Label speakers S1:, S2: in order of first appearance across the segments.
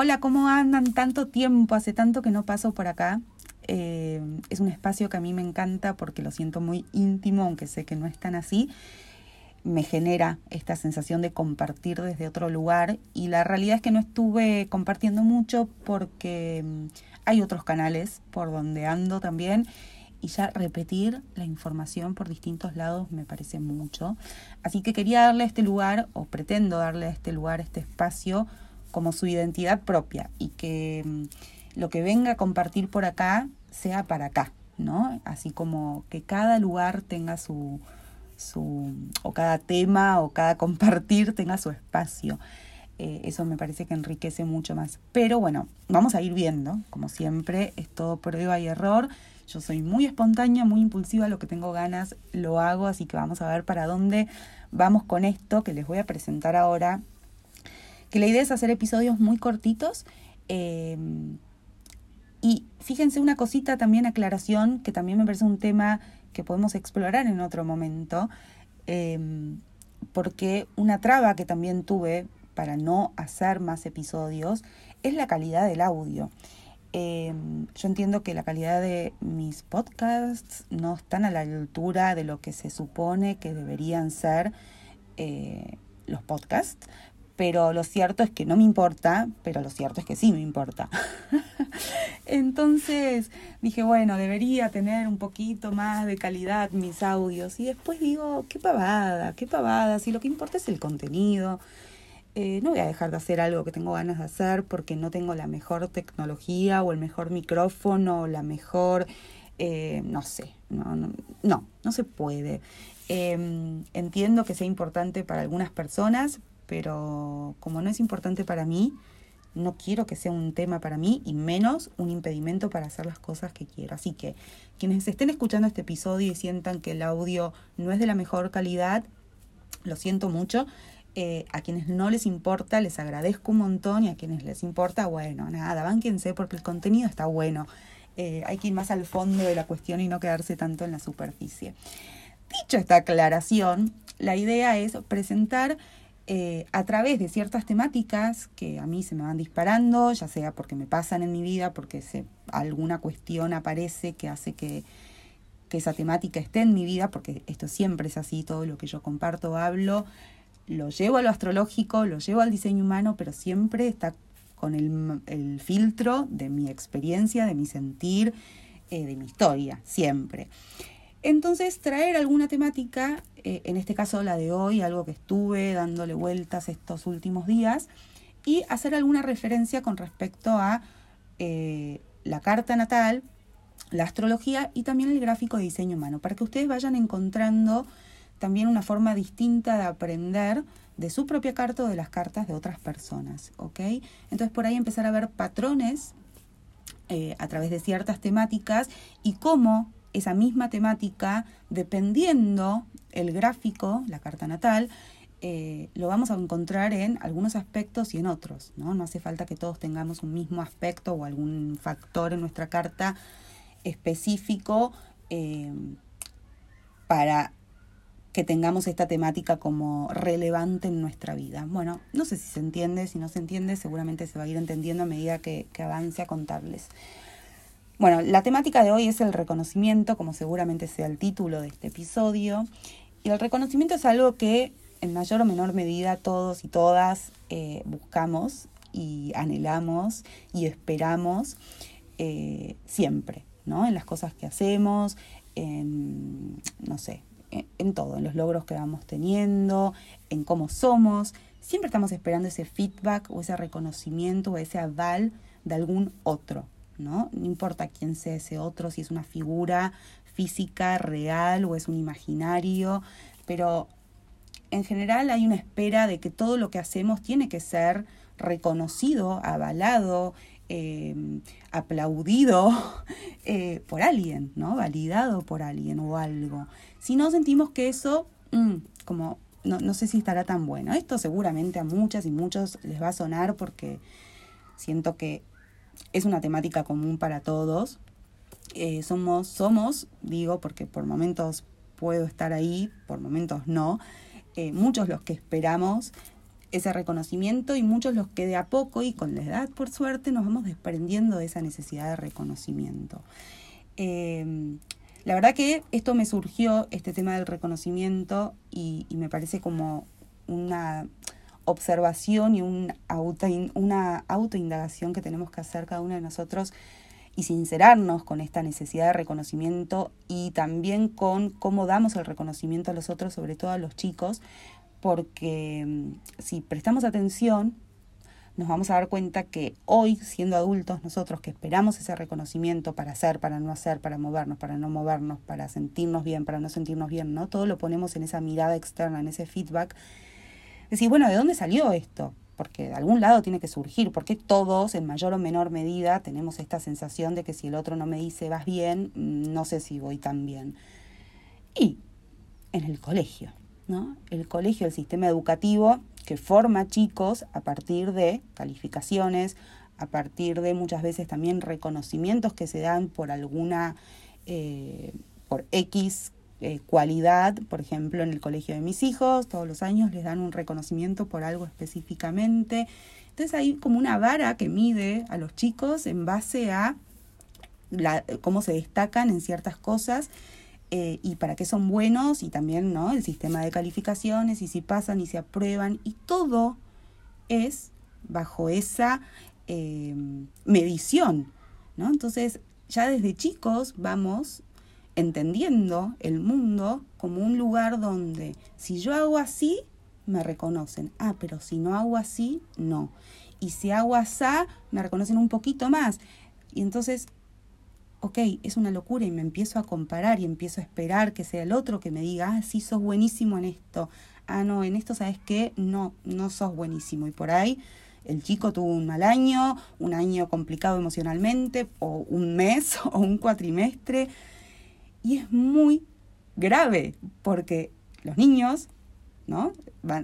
S1: Hola, ¿cómo andan? Tanto tiempo, hace tanto que no paso por acá. Eh, es un espacio que a mí me encanta porque lo siento muy íntimo, aunque sé que no es tan así. Me genera esta sensación de compartir desde otro lugar y la realidad es que no estuve compartiendo mucho porque mm, hay otros canales por donde ando también y ya repetir la información por distintos lados me parece mucho. Así que quería darle este lugar, o pretendo darle a este lugar, este espacio, como su identidad propia y que mm, lo que venga a compartir por acá sea para acá, ¿no? Así como que cada lugar tenga su, su o cada tema o cada compartir tenga su espacio. Eh, eso me parece que enriquece mucho más. Pero bueno, vamos a ir viendo, como siempre, es todo prueba y error. Yo soy muy espontánea, muy impulsiva, lo que tengo ganas lo hago, así que vamos a ver para dónde vamos con esto que les voy a presentar ahora que la idea es hacer episodios muy cortitos. Em, y fíjense una cosita también, aclaración, que también me parece un tema que podemos explorar en otro momento, em, porque una traba que también tuve para no hacer más episodios es la calidad del audio. Em, yo entiendo que la calidad de mis podcasts no están a la altura de lo que se supone que deberían ser eh, los podcasts, pero lo cierto es que no me importa, pero lo cierto es que sí me importa. Entonces dije, bueno, debería tener un poquito más de calidad mis audios. Y después digo, qué pavada, qué pavada, si lo que importa es el contenido. Eh, no voy a dejar de hacer algo que tengo ganas de hacer porque no tengo la mejor tecnología o el mejor micrófono o la mejor, eh, no sé, no, no, no, no se puede. Em, entiendo que sea importante para algunas personas, pero como no es importante para mí, no quiero que sea un tema para mí y menos un impedimento para hacer las cosas que quiero. Así que quienes estén escuchando este episodio y sientan que el audio no es de la mejor calidad, lo siento mucho. Eh, a quienes no les importa, les agradezco un montón y a quienes les importa, bueno, nada, bánquense porque el contenido está bueno. Eh, hay que ir más al fondo de la cuestión y no quedarse tanto en la superficie. Dicho esta aclaración, la idea es presentar eh, a través de ciertas temáticas que a mí se me van disparando, ya sea porque me pasan en mi vida, porque se, alguna cuestión aparece que hace que, que esa temática esté en mi vida, porque esto siempre es así, todo lo que yo comparto, hablo, lo llevo a lo astrológico, lo llevo al diseño humano, pero siempre está con el, el filtro de mi experiencia, de mi sentir, eh, de mi historia, siempre. Entonces, traer alguna temática, eh, en este caso la de hoy, algo que estuve dándole vueltas estos últimos días, y hacer alguna referencia con respecto a eh, la carta natal, la astrología y también el gráfico de diseño humano, para que ustedes vayan encontrando también una forma distinta de aprender de su propia carta o de las cartas de otras personas, ¿ok? Entonces por ahí empezar a ver patrones eh, a través de ciertas temáticas y cómo esa misma temática, dependiendo el gráfico, la carta natal, eh, lo vamos a encontrar en algunos aspectos y en otros, ¿no? No hace falta que todos tengamos un mismo aspecto o algún factor en nuestra carta específico eh, para que tengamos esta temática como relevante en nuestra vida. Bueno, no sé si se entiende, si no se entiende, seguramente se va a ir entendiendo a medida que, que avance a contarles. Bueno, la temática de hoy es el reconocimiento, como seguramente sea el título de este episodio. Y el reconocimiento es algo que en mayor o menor medida todos y todas eh, buscamos y anhelamos y esperamos eh, siempre, ¿no? En las cosas que hacemos, en, no sé, en, en todo, en los logros que vamos teniendo, en cómo somos. Siempre estamos esperando ese feedback o ese reconocimiento o ese aval de algún otro, ¿no? No importa quién sea ese otro, si es una figura física, real o es un imaginario, pero en general hay una espera de que todo lo que hacemos tiene que ser reconocido, avalado, em, aplaudido eh, por alguien, ¿no? Validado por alguien o algo. Si no sentimos que eso, mm, como, no, no sé si estará tan bueno. Esto seguramente a muchas y muchos les va a sonar porque siento que es una temática común para todos. Eh, somos, somos, digo, porque por momentos puedo estar ahí, por momentos no, eh, muchos los que esperamos ese reconocimiento y muchos los que de a poco y con la edad, por suerte, nos vamos desprendiendo de esa necesidad de reconocimiento. Em, la verdad que esto me surgió, este tema del reconocimiento, y, me parece como una observación y un auto, una autoindagación que tenemos que hacer cada uno de nosotros y sincerarnos con esta necesidad de reconocimiento y también con cómo damos el reconocimiento a los otros, sobre todo a los chicos, porque mm, si prestamos atención, nos vamos a dar cuenta que hoy, siendo adultos, nosotros que esperamos ese reconocimiento para hacer, para no hacer, para movernos, para no movernos, para sentirnos bien, para no sentirnos bien, ¿no? Todo lo ponemos en esa mirada externa, en ese feedback. Decir, bueno, ¿de dónde salió esto? Porque de algún lado tiene que surgir, porque todos, en mayor o menor medida, tenemos esta sensación de que si el otro no me dice vas bien, mm, no sé si voy tan bien. Y en el colegio, ¿no? El colegio, el sistema educativo, que forma chicos a partir de calificaciones, a partir de muchas veces también reconocimientos que se dan por alguna, eh, por X eh, cualidad, por ejemplo, en el colegio de mis hijos, todos los años les dan un reconocimiento por algo específicamente. Entonces hay como una vara que mide a los chicos en base a la, cómo se destacan en ciertas cosas eh, y para qué son buenos y también ¿no? el sistema de calificaciones y si pasan y se aprueban y todo es bajo esa eh, medición. ¿no? Entonces ya desde chicos vamos entendiendo el mundo como un lugar donde si yo hago así, me reconocen. Ah, pero si no hago así, no. Y si hago así, me reconocen un poquito más. Y entonces ok, es una locura y me empiezo a comparar y empiezo a esperar que sea el otro que me diga, ah, sí, sos buenísimo en esto. Ah, no, en esto, ¿sabes qué? No, no sos buenísimo. Y por ahí el chico tuvo un mal año, un año complicado emocionalmente, o un mes, o un cuatrimestre. Y es muy grave, porque los niños ¿no?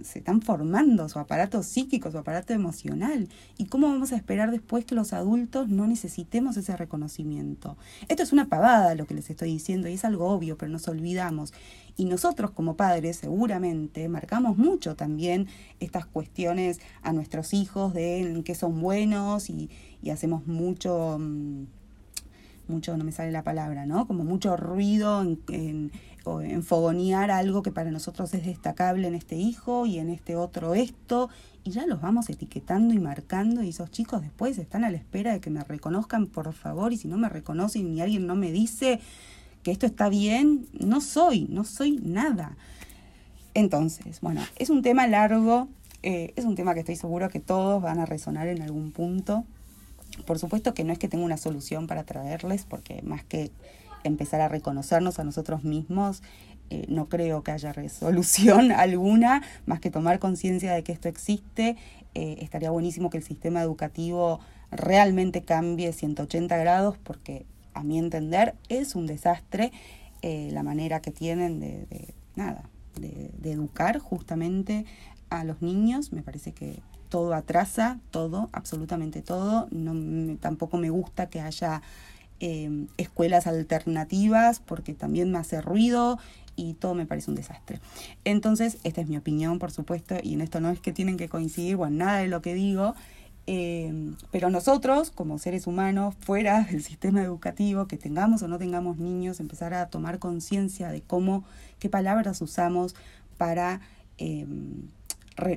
S1: se están formando su aparato psíquico, su aparato emocional. ¿Y cómo vamos a esperar después que los adultos no necesitemos ese reconocimiento? Esto es una pavada lo que les estoy diciendo y es algo obvio, pero nos olvidamos. Y nosotros como padres seguramente marcamos mucho también estas cuestiones a nuestros hijos de en qué son buenos y, hacemos mucho... Mm, mucho, no me sale la palabra, ¿no? Como mucho ruido en o enfogonear algo que para nosotros es destacable en este hijo y en este otro esto, y ya los vamos etiquetando y marcando y esos chicos después están a la espera de que me reconozcan, por favor, y si no me reconocen y alguien no me dice que esto está bien, no soy, no soy nada. Entonces, bueno, es un tema largo, eh, es un tema que estoy seguro que todos van a resonar en algún punto. Por supuesto que no es que tenga una solución para traerles, porque más que empezar a reconocernos a nosotros mismos, eh, no creo que haya resolución alguna, más que tomar conciencia de que esto existe. Eh, estaría buenísimo que el sistema educativo realmente cambie 180 grados, porque a mi entender es un desastre eh, la manera que tienen de, nada, de, educar justamente a los niños. Me parece que todo atrasa, todo, absolutamente todo. No, tampoco me gusta que haya Em, escuelas alternativas porque también me hace ruido y todo me parece un desastre. Entonces, esta es mi opinión, por supuesto, y en esto no es que tienen que coincidir, bueno, nada de lo que digo, em, pero nosotros, como seres humanos, fuera del sistema educativo, que tengamos o no tengamos niños, empezar a tomar conciencia de cómo, qué palabras usamos para em,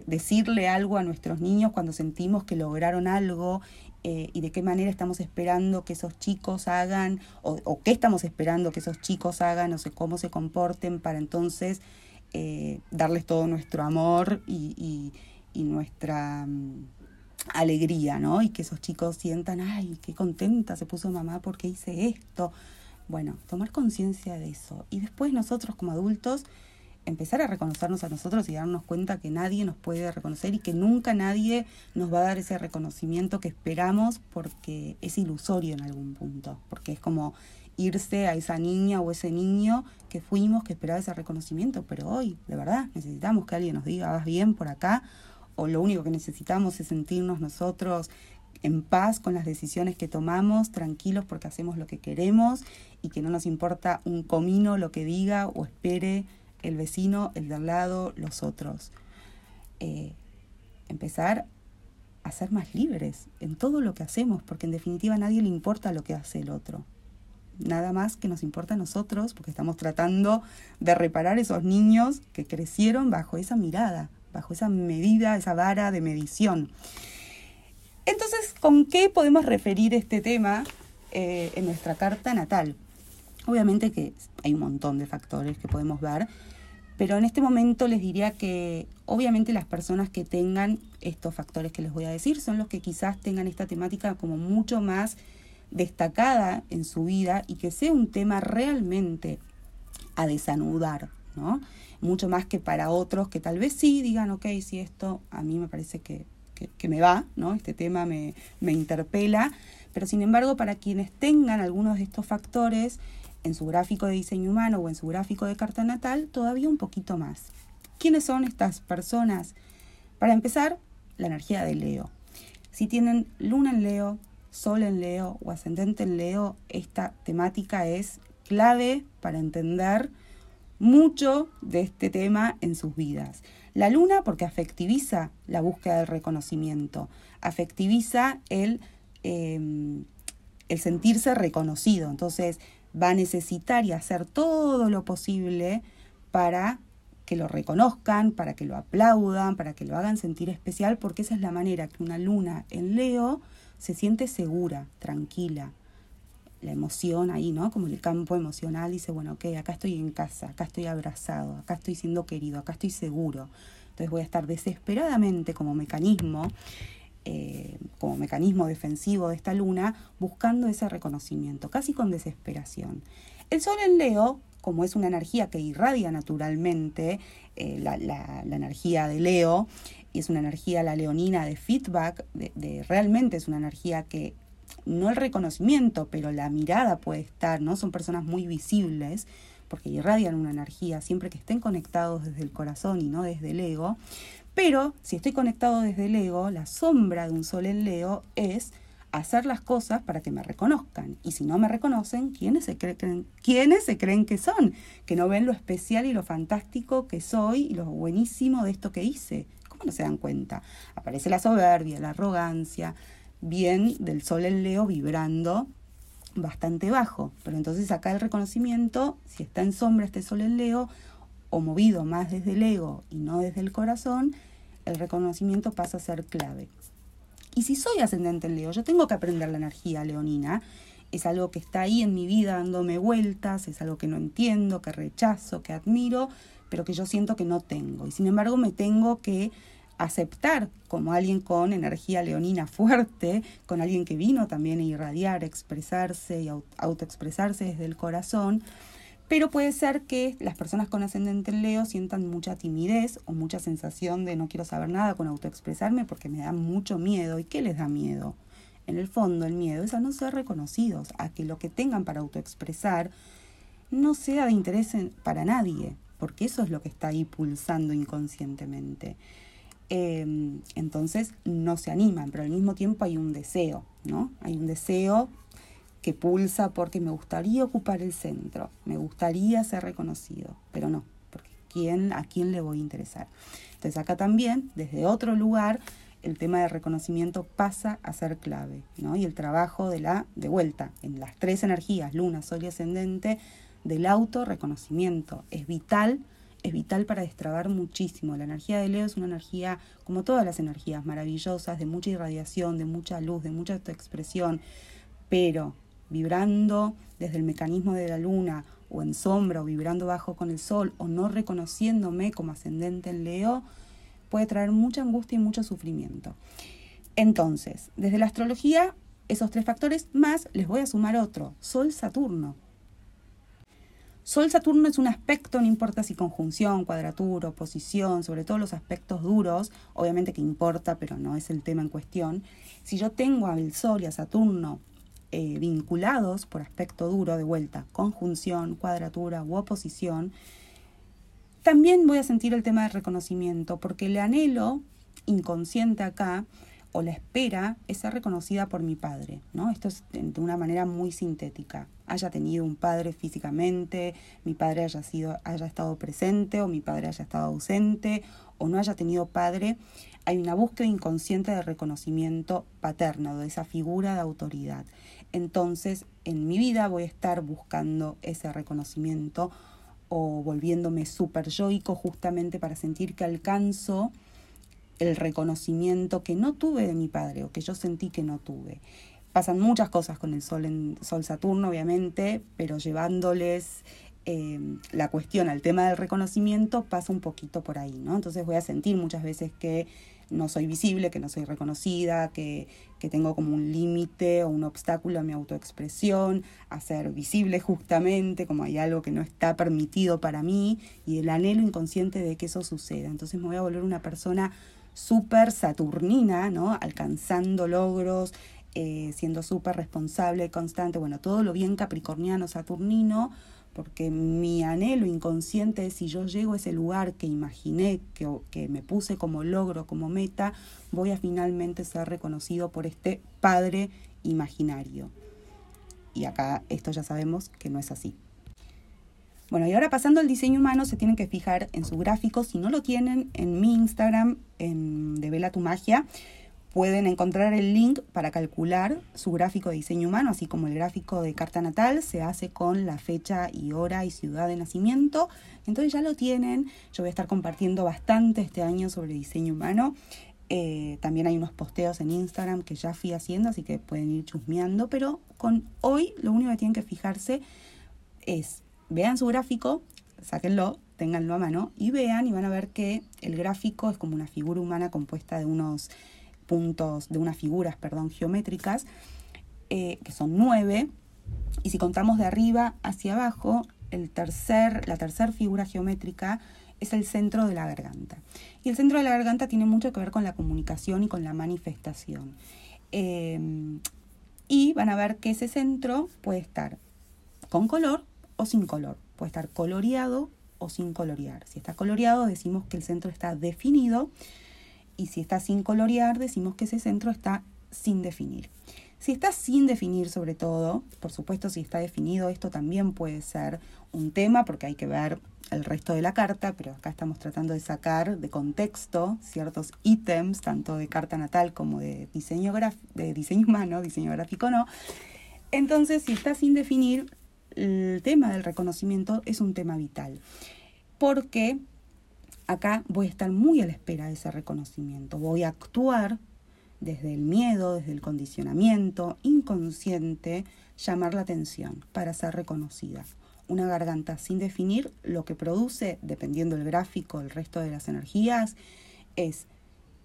S1: decirle algo a nuestros niños cuando sentimos que lograron algo eh, y de qué manera estamos esperando que esos chicos hagan o, qué estamos esperando que esos chicos hagan o sé cómo se comporten para entonces eh, darles todo nuestro amor y, nuestra mm, alegría, ¿no? Y que esos chicos sientan, ay, qué contenta se puso mamá porque hice esto. Bueno, tomar conciencia de eso. Y después nosotros como adultos empezar a reconocernos a nosotros y darnos cuenta que nadie nos puede reconocer y que nunca nadie nos va a dar ese reconocimiento que esperamos porque es ilusorio en algún punto, porque es como irse a esa niña o ese niño que fuimos, que esperaba ese reconocimiento, pero hoy, de verdad, necesitamos que alguien nos diga, vas bien por acá, o lo único que necesitamos es sentirnos nosotros en paz con las decisiones que tomamos, tranquilos porque hacemos lo que queremos y que no nos importa un comino lo que diga o espere el vecino, el de al lado, los otros. Eh, empezar a ser más libres en todo lo que hacemos, porque en definitiva a nadie le importa lo que hace el otro. Nada más que nos importa a nosotros, porque estamos tratando de reparar esos niños que crecieron bajo esa mirada, bajo esa medida, esa vara de medición. Entonces, ¿con qué podemos referir este tema eh, en nuestra carta natal? Obviamente que hay un montón de factores que podemos ver, pero en este momento les diría que obviamente las personas que tengan estos factores que les voy a decir son los que quizás tengan esta temática como mucho más destacada en su vida y que sea un tema realmente a desanudar, ¿no? Mucho más que para otros que tal vez sí digan, ok, si esto a mí me parece que, que, me va, ¿no? Este tema me, me interpela, pero sin embargo para quienes tengan algunos de estos factores, en su gráfico de diseño humano o en su gráfico de carta natal todavía un poquito más. ¿Quiénes son estas personas? Para empezar, la energía de Leo. Si tienen luna en Leo, sol en Leo o ascendente en Leo, esta temática es clave para entender mucho de este tema en sus vidas. La luna porque afectiviza la búsqueda del reconocimiento, afectiviza el, em, el sentirse reconocido. Entonces, va a necesitar y hacer todo lo posible para que lo reconozcan, para que lo aplaudan, para que lo hagan sentir especial, porque esa es la manera que una luna en Leo se siente segura, tranquila. La emoción ahí, ¿no? Como el campo emocional dice, bueno, ok, acá estoy en casa, acá estoy abrazado, acá estoy siendo querido, acá estoy seguro. Entonces voy a estar desesperadamente como mecanismo eh, como mecanismo defensivo de esta luna, buscando ese reconocimiento, casi con desesperación. El Sol en Leo, como es una energía que irradia naturalmente, eh, la, energía de Leo, y es una energía, la leonina, de feedback, de, realmente es una energía que no el reconocimiento, pero la mirada puede estar, ¿no? Son personas muy visibles porque irradian una energía siempre que estén conectados desde el corazón y no desde el ego. Pero si estoy conectado desde el ego, la sombra de un sol en Leo es hacer las cosas para que me reconozcan. Y si no me reconocen, ¿quiénes se, creen, ¿quiénes se creen que son? Que no ven lo especial y lo fantástico que soy y lo buenísimo de esto que hice. ¿Cómo no se dan cuenta? Aparece la soberbia, la arrogancia, bien del sol en Leo vibrando bastante bajo. Pero entonces acá el reconocimiento, si está en sombra este sol en Leo, o movido más desde el ego y no desde el corazón, el reconocimiento pasa a ser clave. Y si soy ascendente en Leo, yo tengo que aprender la energía leonina. Es algo que está ahí en mi vida dándome vueltas, es algo que no entiendo, que rechazo, que admiro, pero que yo siento que no tengo. Y sin embargo me tengo que aceptar como alguien con energía leonina fuerte, con alguien que vino también a irradiar, expresarse y autoexpresarse desde el corazón, pero puede ser que las personas con ascendente en Leo sientan mucha timidez o mucha sensación de no quiero saber nada con autoexpresarme porque me da mucho miedo. ¿Y qué les da miedo? En el fondo el miedo es a no ser reconocidos, a que lo que tengan para autoexpresar no sea de interés para nadie, porque eso es lo que está ahí pulsando inconscientemente. Em, entonces no se animan, pero al mismo tiempo hay un deseo, ¿no? Hay un deseo que pulsa porque me gustaría ocupar el centro, me gustaría ser reconocido, pero no, porque ¿quién, ¿a quién le voy a interesar? Entonces acá también, desde otro lugar, el tema del reconocimiento pasa a ser clave, ¿no? Y el trabajo de la, de vuelta, en las tres energías, luna, sol y ascendente, del autorreconocimiento. Es vital, es vital para destrabar muchísimo. La energía de Leo es una energía, como todas las energías, maravillosas, de mucha irradiación, de mucha luz, de mucha expresión, pero vibrando desde el mecanismo de la luna o en sombra o vibrando bajo con el sol o no reconociéndome como ascendente en Leo, puede traer mucha angustia y mucho sufrimiento. Entonces, desde la astrología, esos tres factores más les voy a sumar otro, Sol-Saturno. Sol-Saturno es un aspecto, no importa si conjunción, cuadratura, oposición, sobre todo los aspectos duros, obviamente que importa, pero no es el tema en cuestión. Si yo tengo al Sol y a Saturno eh, vinculados por aspecto duro de vuelta, conjunción, cuadratura u oposición, también voy a sentir el tema del reconocimiento, porque el anhelo inconsciente acá o la espera es ser reconocida por mi padre, ¿no? Esto es de una manera muy sintética. Haya tenido un padre físicamente, mi padre haya sido, haya estado presente, o mi padre haya estado ausente, o no haya tenido padre, hay una búsqueda inconsciente de reconocimiento paterno, de esa figura de autoridad. Entonces, en mi vida voy a estar buscando ese reconocimiento o volviéndome súper yoico justamente para sentir que alcanzo el reconocimiento que no tuve de mi padre o que yo sentí que no tuve. Pasan muchas cosas con el Sol en Sol Saturno, obviamente, pero llevándoles eh, la cuestión al tema del reconocimiento pasa un poquito por ahí, ¿no? Entonces voy a sentir muchas veces que no soy visible, que no soy reconocida, que, que tengo como un límite o un obstáculo a mi autoexpresión, a ser visible justamente, como hay algo que no está permitido para mí, y el anhelo inconsciente de que eso suceda. Entonces me voy a volver una persona súper saturnina, ¿no? Alcanzando logros, eh, siendo súper responsable, constante, bueno, todo lo bien capricorniano, saturnino, porque mi anhelo inconsciente es si yo llego a ese lugar que imaginé, que, que me puse como logro, como meta, voy a finalmente ser reconocido por este padre imaginario. Y acá esto ya sabemos que no es así. Bueno, y ahora pasando al diseño humano, se tienen que fijar en su gráfico. Si no lo tienen, en mi Instagram, en Devela tu Magia, pueden encontrar el link para calcular su gráfico de diseño humano, así como el gráfico de carta natal. Se hace con la fecha y hora y ciudad de nacimiento. Entonces ya lo tienen. Yo voy a estar compartiendo bastante este año sobre diseño humano. Eh, también hay unos posteos en Instagram que ya fui haciendo, así que pueden ir chusmeando. Pero con hoy lo único que tienen que fijarse es vean su gráfico, sáquenlo, ténganlo a mano y vean y van a ver que el gráfico es como una figura humana compuesta de unos puntos, de unas figuras, perdón, geométricas, eh, que son nueve. Y si contamos de arriba hacia abajo, el tercer, la tercera figura geométrica es el centro de la garganta. Y el centro de la garganta tiene mucho que ver con la comunicación y con la manifestación. Eh, y van a ver que ese centro puede estar con color o sin color. Puede estar coloreado o sin colorear. Si está coloreado decimos que el centro está definido y si está sin colorear decimos que ese centro está sin definir. Si está sin definir sobre todo, por supuesto si está definido esto también puede ser un tema porque hay que ver el resto de la carta, pero acá estamos tratando de sacar de contexto ciertos ítems, tanto de carta natal como de diseño, de diseño humano, diseño gráfico no. Entonces, si está sin definir, el tema del reconocimiento es un tema vital, porque acá voy a estar muy a la espera de ese reconocimiento, voy a actuar desde el miedo, desde el condicionamiento inconsciente, llamar la atención para ser reconocida. Una garganta sin definir lo que produce, dependiendo del gráfico, el resto de las energías, es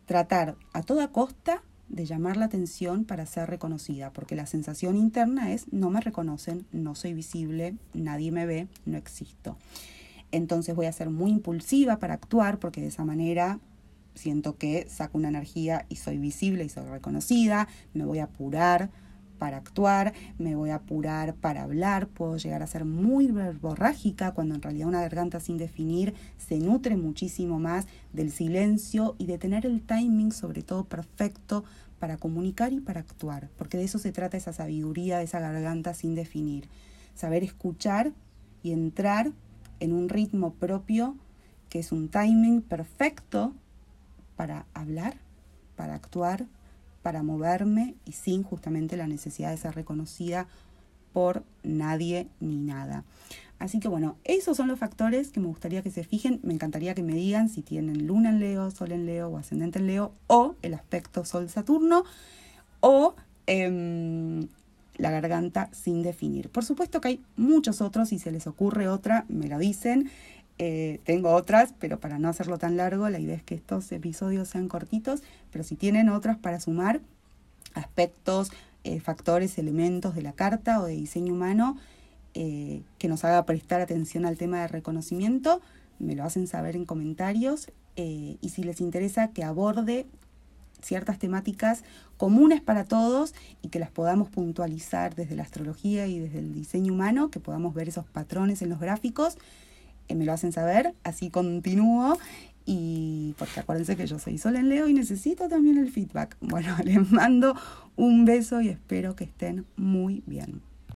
S1: tratar a toda costa de llamar la atención para ser reconocida, porque la sensación interna es no me reconocen, no soy visible, nadie me ve, no existo. Entonces voy a ser muy impulsiva para actuar porque de esa manera siento que saco una energía y soy visible y soy reconocida, me voy a apurar para actuar, me voy a apurar para hablar, puedo llegar a ser muy verborrágica cuando en realidad una garganta sin definir se nutre muchísimo más del silencio y de tener el timing sobre todo perfecto para comunicar y para actuar, porque de eso se trata esa sabiduría esa garganta sin definir, saber escuchar y entrar en un ritmo propio que es un timing perfecto para hablar, para actuar, para moverme y sin justamente la necesidad de ser reconocida por nadie ni nada. Así que bueno, esos son los factores que me gustaría que se fijen. Me encantaría que me digan si tienen luna en Leo, sol en Leo o ascendente en Leo o el aspecto sol-Saturno o em, la garganta sin definir. Por supuesto que hay muchos otros, si se les ocurre otra, me lo dicen. Eh, tengo otras, pero para no hacerlo tan largo, la idea es que estos episodios sean cortitos, pero si tienen otras para sumar aspectos, eh, factores, elementos de la carta o de diseño humano eh, que nos haga prestar atención al tema de reconocimiento, me lo hacen saber en comentarios y si les interesa que aborde ciertas temáticas comunes para todos y que las podamos puntualizar desde la astrología y desde el diseño humano, que podamos ver esos patrones en los gráficos, me lo hacen saber, así continúo Y porque acuérdense que yo soy Sol en Leo y necesito también el feedback. Bueno, les mando un beso y espero que estén muy bien.